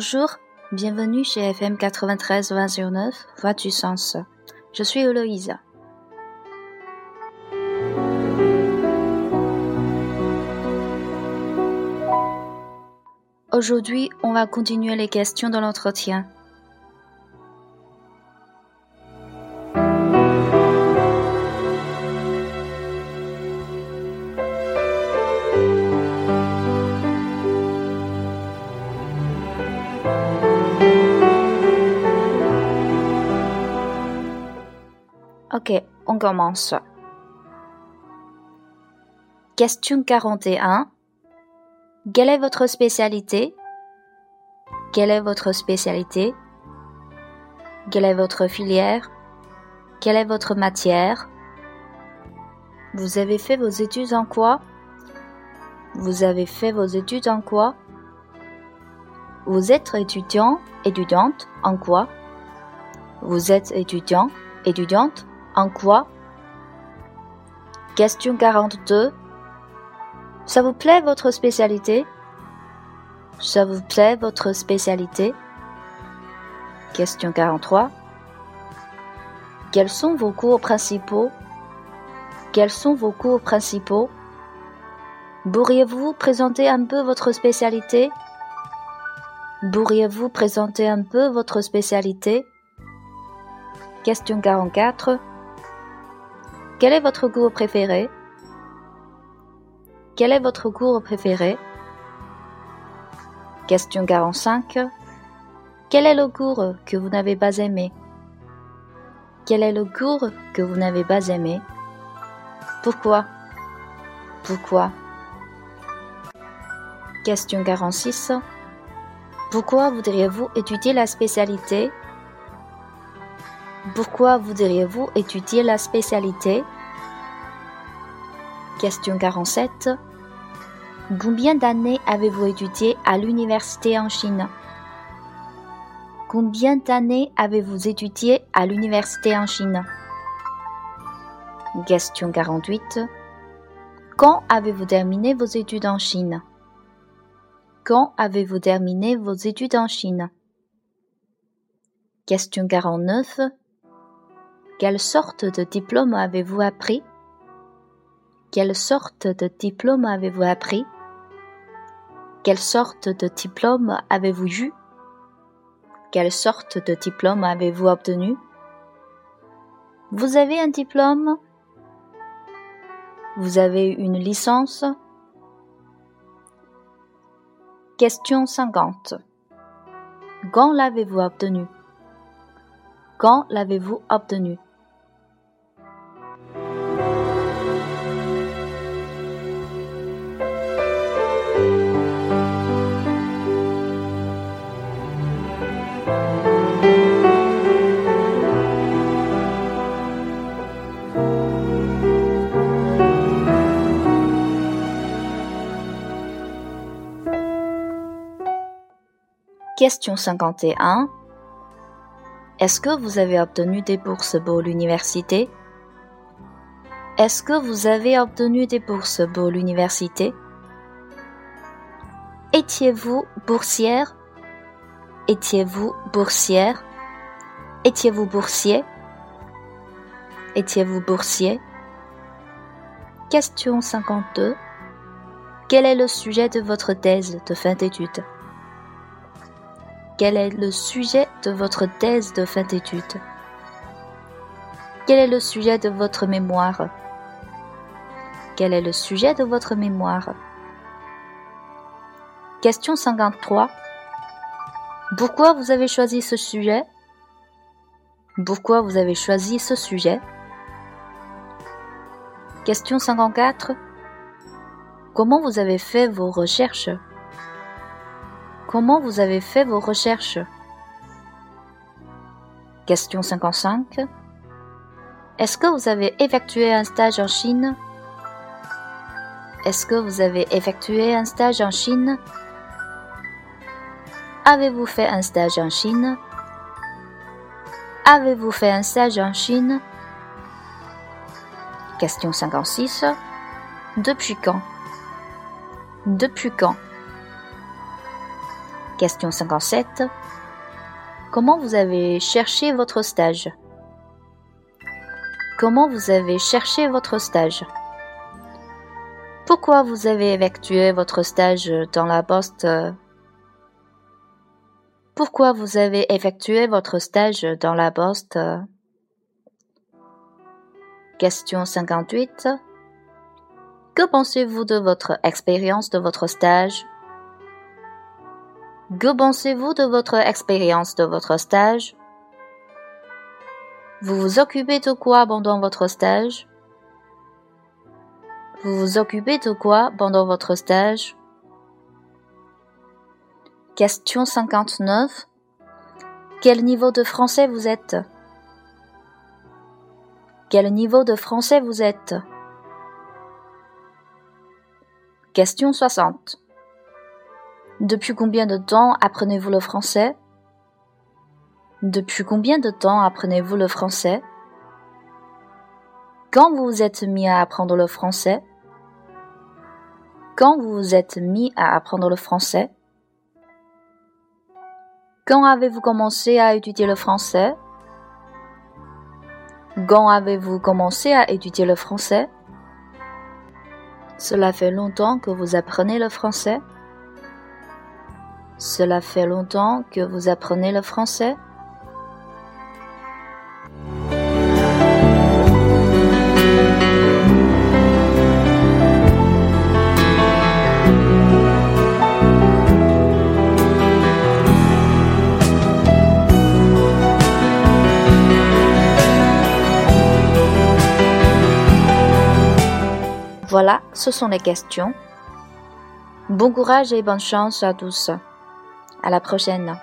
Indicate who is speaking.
Speaker 1: Bonjour, bienvenue chez FM 93 9 Voix du Sens. Je suis Héloïse. Aujourd'hui, on va continuer les questions de l'entretien. Ok, on commence. Question 41. Quelle est votre spécialité? Quelle est votre spécialité? Quelle est votre filière? Quelle est votre matière? Vous avez fait vos études en quoi? Vous avez fait vos études en quoi? Vous êtes étudiant, étudiante en quoi? Vous êtes étudiant, étudiante en quoi? Question 42. Ça vous plaît votre spécialité? Ça vous plaît votre spécialité? Question 43. Quels sont vos cours principaux? Quels sont vos cours principaux? Pourriez-vous présenter un peu votre spécialité? Pourriez-vous présenter un peu votre spécialité? Question 44. Quel est votre cours préféré? Quel est votre cours préféré? Question 45. Quel est le cours que vous n'avez pas aimé? Quel est le cours que vous n'avez pas aimé? Pourquoi? Pourquoi? Question 46. Pourquoi voudriez-vous étudier la spécialité pourquoi voudriez-vous étudier la spécialité? Question 47. Combien d'années avez-vous étudié à l'université en Chine? Combien d'années avez-vous étudié à l'université en Chine? Question 48. Quand avez-vous terminé vos études en Chine? Quand avez-vous terminé vos études en Chine? Question 49. Quelle sorte de diplôme avez-vous appris? Quelle sorte de diplôme avez-vous appris? Quelle sorte de diplôme avez-vous eu? Quelle sorte de diplôme avez-vous obtenu? Vous avez un diplôme? Vous avez une licence? Question 50. Quand l'avez-vous obtenu? Quand l'avez-vous obtenu? Question 51. Est-ce que vous avez obtenu des bourses pour l'université? Est-ce que vous avez obtenu des bourses pour l'université? Étiez-vous boursière? Étiez-vous boursière? Étiez-vous boursier? Étiez-vous boursier? Question 52. Quel est le sujet de votre thèse de fin d'études? Quel est le sujet de votre thèse de fin d'études? Quel est le sujet de votre mémoire? Quel est le sujet de votre mémoire? Question 53. Pourquoi vous avez choisi ce sujet? Pourquoi vous avez choisi ce sujet? Question 54. Comment vous avez fait vos recherches? Comment vous avez fait vos recherches Question 55. Est-ce que vous avez effectué un stage en Chine Est-ce que vous avez effectué un stage en Chine Avez-vous fait un stage en Chine Avez-vous fait un stage en Chine Question 56. Depuis quand Depuis quand Question 57. Comment vous avez cherché votre stage? Comment vous avez cherché votre stage? Pourquoi vous avez effectué votre stage dans la poste? Pourquoi vous avez effectué votre stage dans la poste? Question 58. Que pensez-vous de votre expérience de votre stage? Que pensez-vous de votre expérience de votre stage? Vous vous occupez de quoi pendant votre stage? Vous vous occupez de quoi pendant votre stage? Question 59. Quel niveau de français vous êtes? Quel niveau de français vous êtes? Question 60. Depuis combien de temps apprenez-vous le français? Depuis combien de temps apprenez-vous le français? Quand vous êtes mis à apprendre le français? Quand vous êtes mis à apprendre le français? Quand avez-vous commencé à étudier le français? Quand avez-vous commencé à étudier le français? Cela fait longtemps que vous apprenez le français Cela fait longtemps que vous apprenez le français? Voilà, ce sont les questions. Bon courage et bonne chance à tous. À la prochaine.